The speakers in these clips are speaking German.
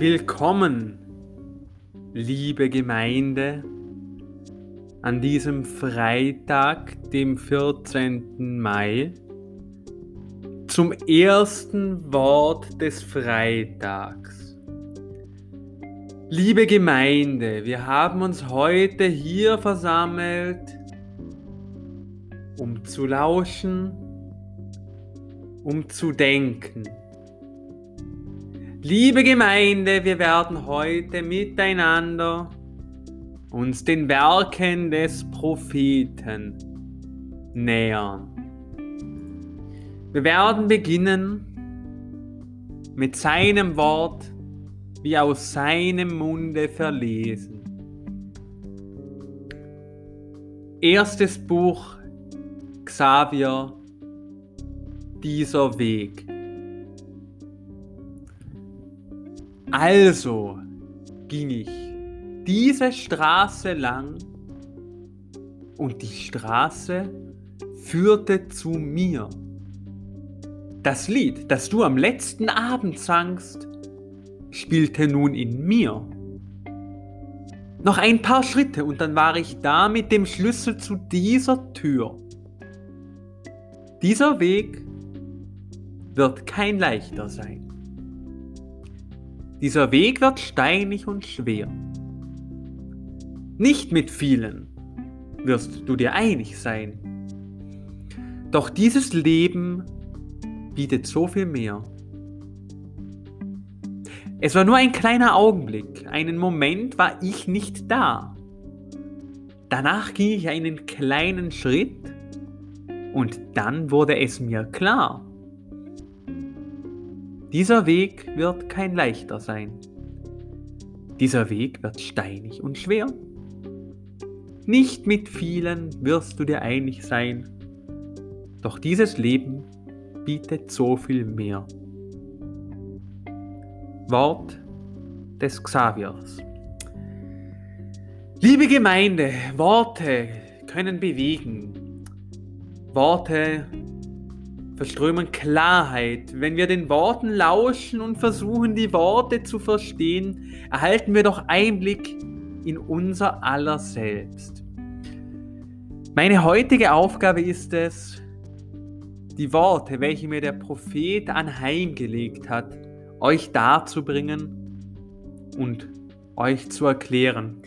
Willkommen, liebe Gemeinde, an diesem Freitag, dem 14. Mai, zum ersten Wort des Freitags. Liebe Gemeinde, wir haben uns heute hier versammelt, um zu lauschen, um zu denken. Liebe Gemeinde, wir werden heute miteinander uns den Werken des Propheten nähern. Wir werden beginnen mit seinem Wort, wie aus seinem Munde verlesen. Erstes Buch Xavier, dieser Weg. Also ging ich diese Straße lang und die Straße führte zu mir. Das Lied, das du am letzten Abend sangst, spielte nun in mir. Noch ein paar Schritte und dann war ich da mit dem Schlüssel zu dieser Tür. Dieser Weg wird kein leichter sein. Dieser Weg wird steinig und schwer. Nicht mit vielen wirst du dir einig sein. Doch dieses Leben bietet so viel mehr. Es war nur ein kleiner Augenblick, einen Moment war ich nicht da. Danach ging ich einen kleinen Schritt und dann wurde es mir klar. Dieser Weg wird kein leichter sein. Dieser Weg wird steinig und schwer. Nicht mit vielen wirst du dir einig sein, doch dieses Leben bietet so viel mehr. Wort des Xaviers. Liebe Gemeinde, Worte können bewegen. Worte verströmen Klarheit. Wenn wir den Worten lauschen und versuchen, die Worte zu verstehen, erhalten wir doch Einblick in unser aller Selbst. Meine heutige Aufgabe ist es, die Worte, welche mir der Prophet anheimgelegt hat, euch darzubringen und euch zu erklären.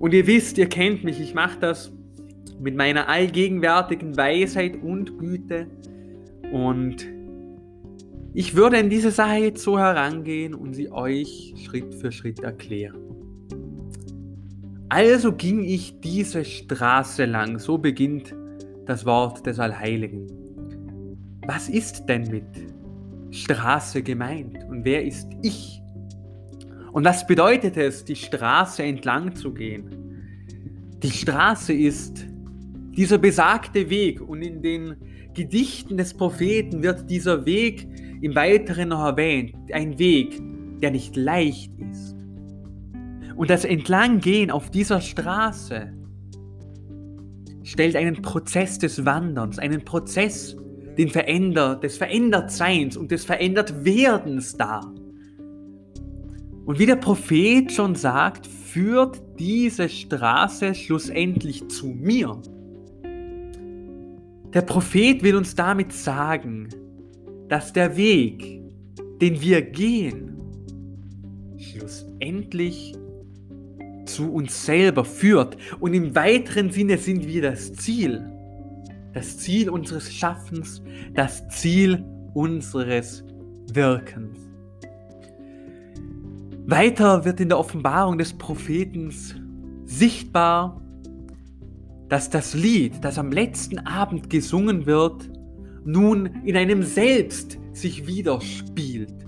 Und ihr wisst, ihr kennt mich, ich mache das mit meiner allgegenwärtigen Weisheit und Güte und ich würde in diese Sache jetzt so herangehen und sie euch Schritt für Schritt erklären. Also ging ich diese Straße lang, so beginnt das Wort des Allheiligen. Was ist denn mit Straße gemeint und wer ist ich? Und was bedeutet es, die Straße entlang zu gehen? Die Straße ist dieser besagte Weg und in den Gedichten des Propheten wird dieser Weg im Weiteren noch erwähnt. Ein Weg, der nicht leicht ist. Und das Entlanggehen auf dieser Straße stellt einen Prozess des Wanderns, einen Prozess den Veränder, des Verändertseins und des Verändertwerdens dar. Und wie der Prophet schon sagt, führt diese Straße schlussendlich zu mir. Der Prophet will uns damit sagen, dass der Weg, den wir gehen, schlussendlich zu uns selber führt. Und im weiteren Sinne sind wir das Ziel. Das Ziel unseres Schaffens, das Ziel unseres Wirkens. Weiter wird in der Offenbarung des Propheten sichtbar, dass das Lied, das am letzten Abend gesungen wird, nun in einem selbst sich widerspielt.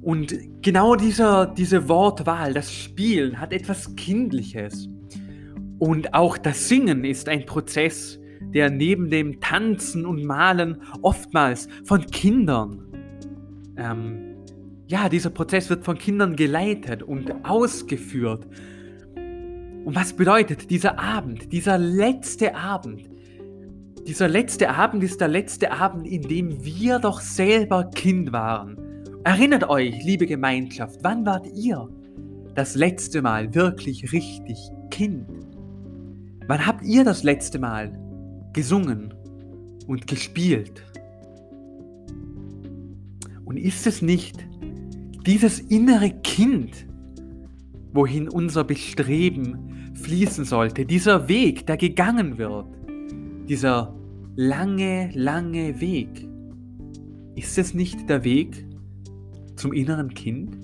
Und genau dieser, diese Wortwahl, das Spielen, hat etwas Kindliches. Und auch das Singen ist ein Prozess, der neben dem Tanzen und Malen oftmals von Kindern, ähm, ja, dieser Prozess wird von Kindern geleitet und ausgeführt und was bedeutet dieser Abend, dieser letzte Abend? Dieser letzte Abend ist der letzte Abend, in dem wir doch selber Kind waren. Erinnert euch, liebe Gemeinschaft, wann wart ihr das letzte Mal wirklich richtig Kind? Wann habt ihr das letzte Mal gesungen und gespielt? Und ist es nicht dieses innere Kind, wohin unser Bestreben fließen sollte, dieser Weg, der gegangen wird, dieser lange, lange Weg? Ist es nicht der Weg zum inneren Kind?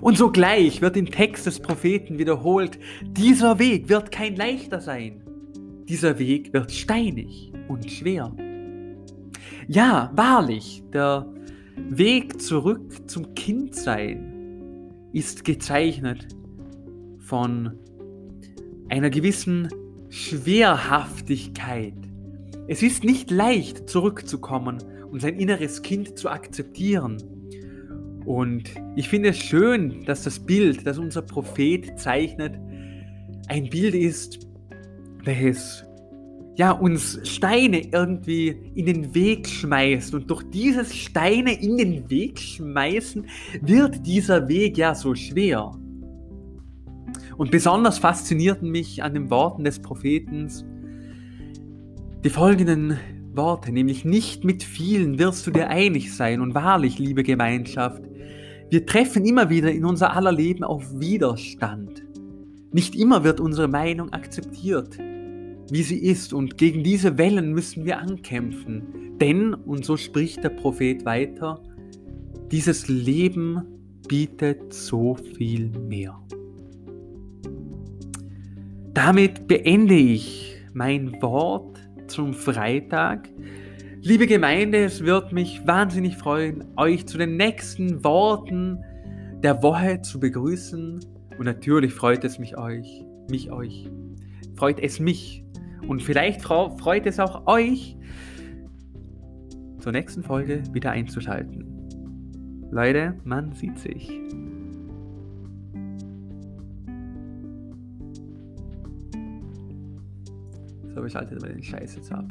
Und sogleich wird im Text des Propheten wiederholt, dieser Weg wird kein leichter sein. Dieser Weg wird steinig und schwer. Ja, wahrlich, der Weg zurück zum Kindsein ist gezeichnet von einer gewissen Schwerhaftigkeit. Es ist nicht leicht zurückzukommen und sein inneres Kind zu akzeptieren. Und ich finde es schön, dass das Bild, das unser Prophet zeichnet, ein Bild ist, welches ja, uns Steine irgendwie in den Weg schmeißt. Und durch dieses Steine in den Weg schmeißen wird dieser Weg ja so schwer. Und besonders faszinierten mich an den Worten des Propheten die folgenden Worte, nämlich nicht mit vielen wirst du dir einig sein. Und wahrlich, liebe Gemeinschaft, wir treffen immer wieder in unser aller Leben auf Widerstand. Nicht immer wird unsere Meinung akzeptiert, wie sie ist. Und gegen diese Wellen müssen wir ankämpfen. Denn, und so spricht der Prophet weiter, dieses Leben bietet so viel mehr. Damit beende ich mein Wort zum Freitag. Liebe Gemeinde, es wird mich wahnsinnig freuen, euch zu den nächsten Worten der Woche zu begrüßen. Und natürlich freut es mich euch, mich euch, freut es mich. Und vielleicht freut es auch euch, zur nächsten Folge wieder einzuschalten. Leute, man sieht sich. Ich schalte mal den Scheiß jetzt ab.